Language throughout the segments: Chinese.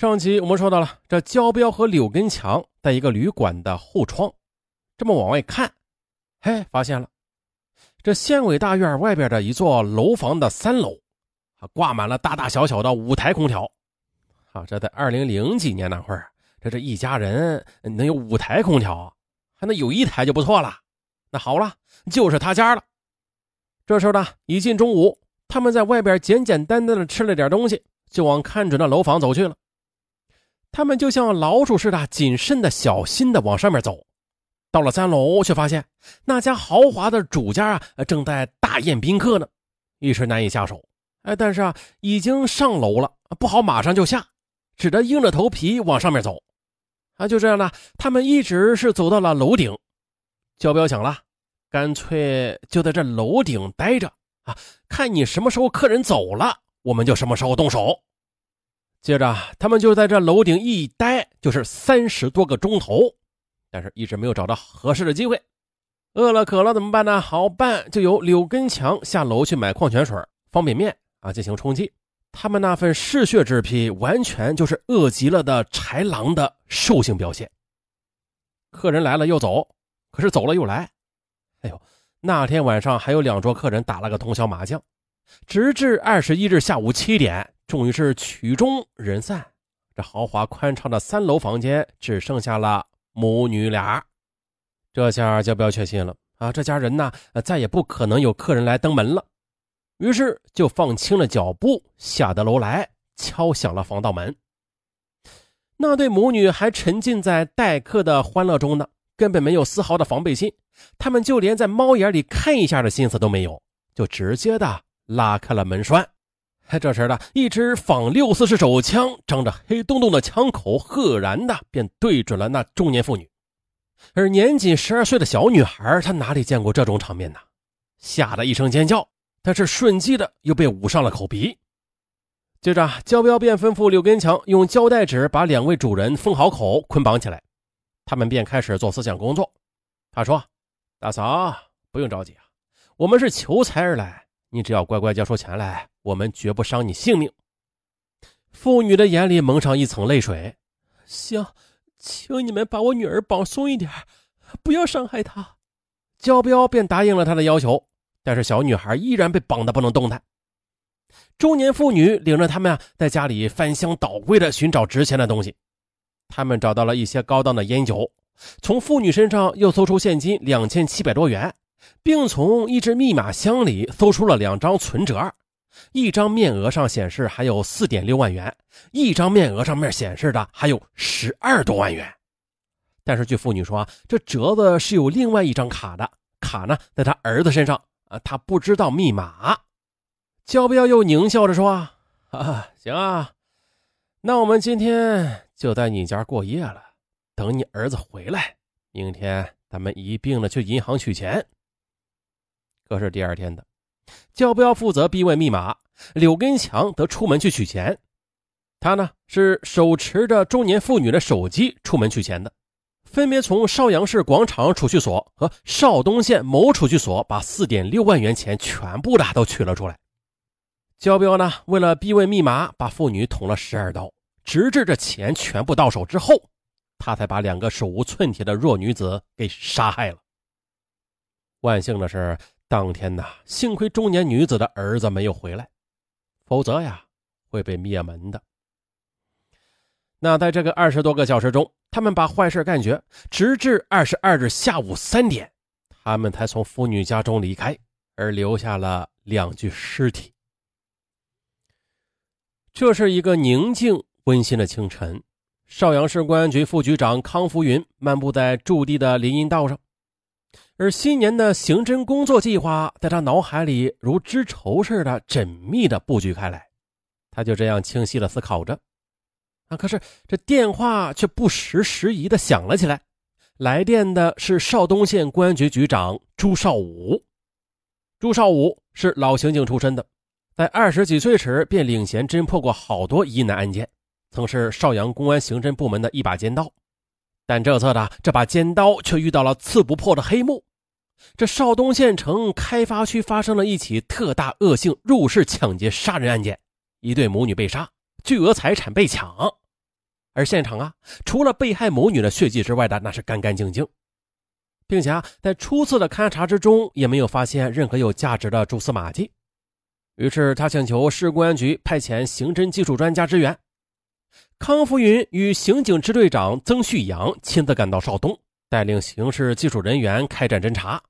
上集我们说到了，这焦彪和柳根强在一个旅馆的后窗，这么往外看，嘿，发现了这县委大院外边的一座楼房的三楼，啊，挂满了大大小小的五台空调。啊，这在二零零几年那会儿，这这一家人能有五台空调，还能有一台就不错了。那好了，就是他家了。这时候呢，已近中午，他们在外边简简单单的吃了点东西，就往看准的楼房走去了。他们就像老鼠似的，谨慎的、小心的往上面走。到了三楼，却发现那家豪华的主家啊，正在大宴宾客呢，一时难以下手。哎，但是啊，已经上楼了，不好马上就下，只得硬着头皮往上面走。啊，就这样呢，他们一直是走到了楼顶。交标想了，干脆就在这楼顶待着啊，看你什么时候客人走了，我们就什么时候动手。接着，他们就在这楼顶一待就是三十多个钟头，但是一直没有找到合适的机会。饿了渴了怎么办呢？好办，就由柳根强下楼去买矿泉水、方便面啊，进行充饥。他们那份嗜血之癖，完全就是饿极了的豺狼的兽性表现。客人来了又走，可是走了又来。哎呦，那天晚上还有两桌客人打了个通宵麻将，直至二十一日下午七点。终于是曲终人散，这豪华宽敞的三楼房间只剩下了母女俩。这下就不要确信了啊！这家人呢，再也不可能有客人来登门了。于是就放轻了脚步，下得楼来，敲响了防盗门。那对母女还沉浸在待客的欢乐中呢，根本没有丝毫的防备心。他们就连在猫眼里看一下的心思都没有，就直接的拉开了门栓。这时的一支仿六四式手枪，张着黑洞洞的枪口，赫然的便对准了那中年妇女。而年仅十二岁的小女孩，她哪里见过这种场面呢？吓得一声尖叫，但是瞬即的又被捂上了口鼻。接着，焦彪便吩咐柳根强用胶带纸把两位主人封好口，捆绑起来。他们便开始做思想工作。他说：“大嫂，不用着急啊，我们是求财而来。”你只要乖乖交出钱来，我们绝不伤你性命。妇女的眼里蒙上一层泪水。行，请你们把我女儿绑松一点，不要伤害她。焦彪便答应了他的要求，但是小女孩依然被绑得不能动弹。中年妇女领着他们啊，在家里翻箱倒柜的寻找值钱的东西。他们找到了一些高档的烟酒，从妇女身上又搜出现金两千七百多元。并从一只密码箱里搜出了两张存折，一张面额上显示还有四点六万元，一张面额上面显示的还有十二多万元。但是据妇女说，这折子是有另外一张卡的，卡呢在他儿子身上啊，他不知道密码。焦彪又狞笑着说：“啊，行啊，那我们今天就在你家过夜了，等你儿子回来，明天咱们一并的去银行取钱。”可是第二天的，焦彪负责逼问密码，柳根强则出门去取钱。他呢是手持着中年妇女的手机出门取钱的，分别从邵阳市广场储蓄所和邵东县某储蓄所把四点六万元钱全部的都取了出来。焦彪呢为了逼问密码，把妇女捅了十二刀，直至这钱全部到手之后，他才把两个手无寸铁的弱女子给杀害了。万幸的是。当天呐，幸亏中年女子的儿子没有回来，否则呀会被灭门的。那在这个二十多个小时中，他们把坏事干绝，直至二十二日下午三点，他们才从妇女家中离开，而留下了两具尸体。这是一个宁静温馨的清晨，邵阳市公安局副局长康福云漫步在驻地的林荫道上。而新年的刑侦工作计划在他脑海里如织绸似的缜密的布局开来，他就这样清晰的思考着。啊，可是这电话却不时时宜的响了起来。来电的是邵东县公安局局长朱少武。朱少武是老刑警出身的，在二十几岁时便领衔侦破过好多疑难案件，曾是邵阳公安刑侦部门的一把尖刀。但这次的这把尖刀却遇到了刺不破的黑幕。这邵东县城开发区发生了一起特大恶性入室抢劫杀人案件，一对母女被杀，巨额财产被抢。而现场啊，除了被害母女的血迹之外的，那是干干净净，并且啊，在初次的勘查之中也没有发现任何有价值的蛛丝马迹。于是他请求市公安局派遣刑侦技术专家支援。康福云与刑警支队长曾旭阳亲自赶到邵东，带领刑事技术人员开展侦查，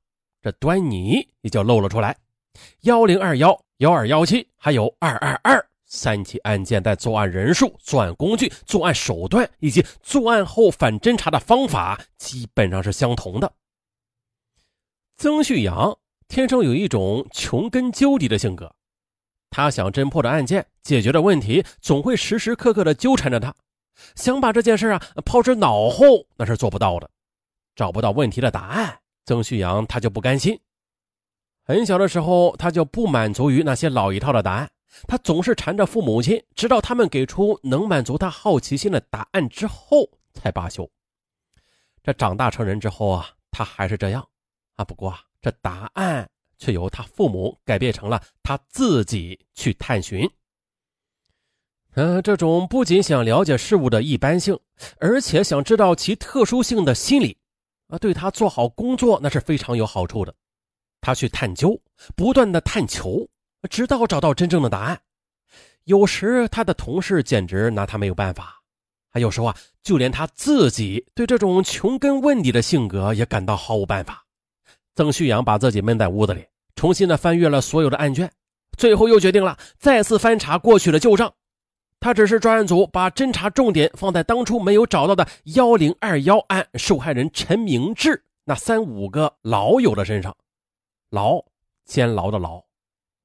这端倪也就露了出来。幺零二幺、幺二幺七，还有二二二。三起案件在作案人数、作案工具、作案手段以及作案后反侦查的方法基本上是相同的。曾旭阳天生有一种穷根究底的性格，他想侦破的案件、解决的问题，总会时时刻刻的纠缠着他。想把这件事啊抛之脑后，那是做不到的。找不到问题的答案，曾旭阳他就不甘心。很小的时候，他就不满足于那些老一套的答案。他总是缠着父母亲，直到他们给出能满足他好奇心的答案之后才罢休。这长大成人之后啊，他还是这样啊。不过啊，这答案却由他父母改变成了他自己去探寻。嗯，这种不仅想了解事物的一般性，而且想知道其特殊性的心理啊，对他做好工作那是非常有好处的。他去探究，不断的探求。直到找到真正的答案，有时他的同事简直拿他没有办法，还有时候啊，就连他自己对这种穷根问底的性格也感到毫无办法。曾旭阳把自己闷在屋子里，重新的翻阅了所有的案卷，最后又决定了再次翻查过去的旧账。他指示专案组把侦查重点放在当初没有找到的幺零二幺案受害人陈明志那三五个老友的身上，牢，监牢的牢。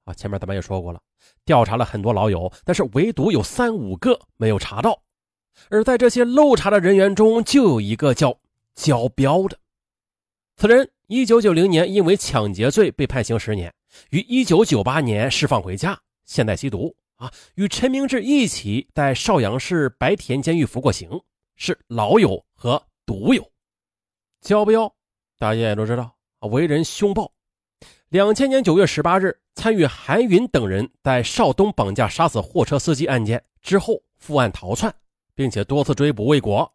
啊，前面咱们也说过了，调查了很多老友，但是唯独有三五个没有查到。而在这些漏查的人员中，就有一个叫焦彪的。此人一九九零年因为抢劫罪被判刑十年，于一九九八年释放回家，现在吸毒。啊，与陈明志一起在邵阳市白田监狱服过刑，是老友和毒友。焦彪，大家也都知道，为人凶暴。两千年九月十八日。参与韩云等人在邵东绑架杀死货车司机案件之后负案逃窜，并且多次追捕未果。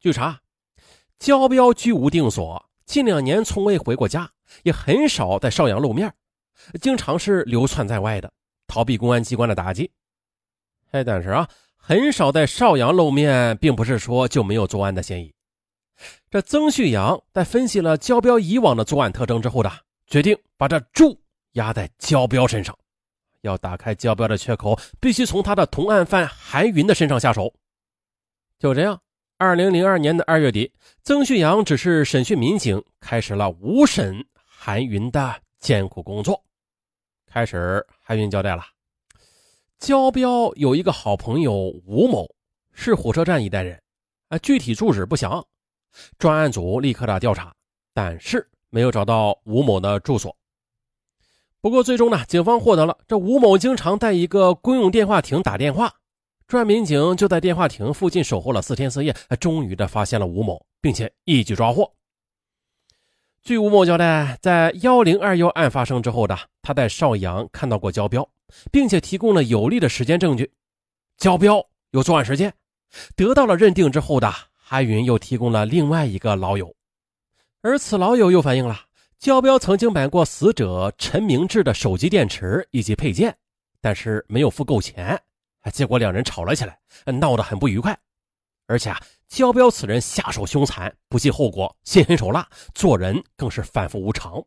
据查，焦彪居无定所，近两年从未回过家，也很少在邵阳露面，经常是流窜在外的，逃避公安机关的打击。哎，但是啊，很少在邵阳露面，并不是说就没有作案的嫌疑。这曾旭阳在分析了焦彪以往的作案特征之后的，决定把这注。压在焦彪身上，要打开焦彪的缺口，必须从他的同案犯韩云的身上下手。就这样，二零零二年的二月底，曾旭阳只是审讯民警开始了五审韩云的艰苦工作。开始，韩云交代了：焦彪有一个好朋友吴某，是火车站一带人，啊，具体住址不详。专案组立刻的调查，但是没有找到吴某的住所。不过，最终呢，警方获得了这吴某经常在一个公用电话亭打电话，专案民警就在电话亭附近守候了四天四夜，终于的发现了吴某，并且一举抓获。据吴某交代，在幺零二幺案发生之后的，他在邵阳看到过焦彪，并且提供了有力的时间证据，焦彪有作案时间。得到了认定之后的，韩云又提供了另外一个老友，而此老友又反映了。焦彪曾经买过死者陈明志的手机电池以及配件，但是没有付够钱，结果两人吵了起来，闹得很不愉快。而且啊，焦彪此人下手凶残，不计后果，心狠手辣，做人更是反复无常。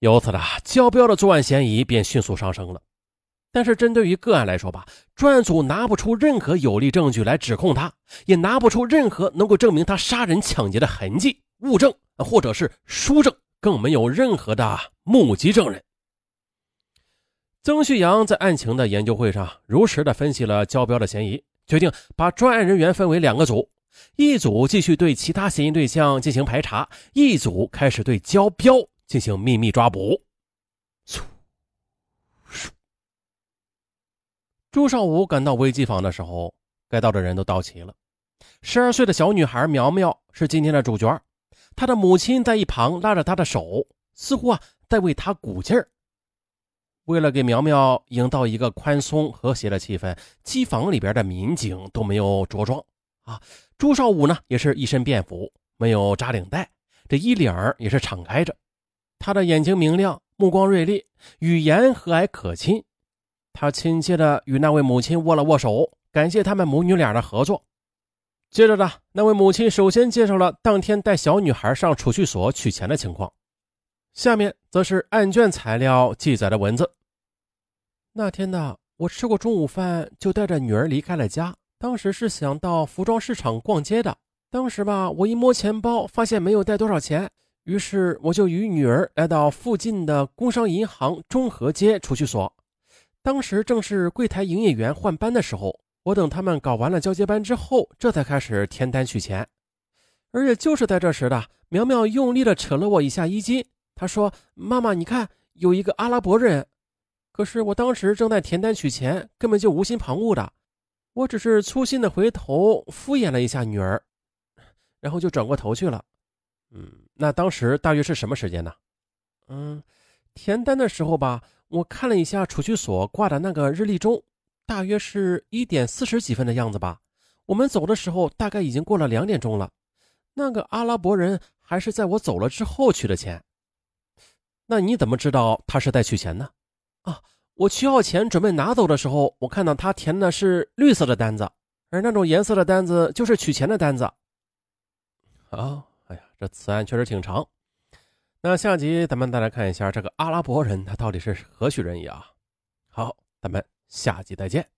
由此呢，焦彪的作案嫌疑便迅速上升了。但是针对于个案来说吧，专案组拿不出任何有力证据来指控他，也拿不出任何能够证明他杀人抢劫的痕迹。物证或者是书证，更没有任何的目击证人。曾旭阳在案情的研究会上如实的分析了焦彪的嫌疑，决定把专案人员分为两个组，一组继续对其他嫌疑对象进行排查，一组开始对焦彪进行秘密抓捕。朱少武赶到危机房的时候，该到的人都到齐了。十二岁的小女孩苗苗是今天的主角。她的母亲在一旁拉着她的手，似乎啊在为她鼓劲儿。为了给苗苗营造一个宽松和谐的气氛，机房里边的民警都没有着装啊。朱少武呢，也是一身便服，没有扎领带，这衣领也是敞开着。他的眼睛明亮，目光锐利，语言和蔼可亲。他亲切地与那位母亲握了握手，感谢他们母女俩的合作。接着呢，那位母亲首先介绍了当天带小女孩上储蓄所取钱的情况。下面则是案卷材料记载的文字。那天呢，我吃过中午饭，就带着女儿离开了家。当时是想到服装市场逛街的。当时吧，我一摸钱包，发现没有带多少钱，于是我就与女儿来到附近的工商银行中和街储蓄所。当时正是柜台营业员换班的时候，我等他们搞完了交接班之后，这才开始填单取钱。而也就是在这时的，苗苗用力的扯了我一下衣襟。他说：“妈妈，你看，有一个阿拉伯人。”可是我当时正在填单取钱，根本就无心旁骛的。我只是粗心的回头敷衍了一下女儿，然后就转过头去了。嗯，那当时大约是什么时间呢？嗯，填单的时候吧，我看了一下储蓄所挂的那个日历钟，大约是一点四十几分的样子吧。我们走的时候，大概已经过了两点钟了。那个阿拉伯人还是在我走了之后取的钱。那你怎么知道他是在取钱呢？啊，我取好钱准备拿走的时候，我看到他填的是绿色的单子，而那种颜色的单子就是取钱的单子。啊，哎呀，这此案确实挺长。那下集咱们再来看一下这个阿拉伯人他到底是何许人也啊？好，咱们下集再见。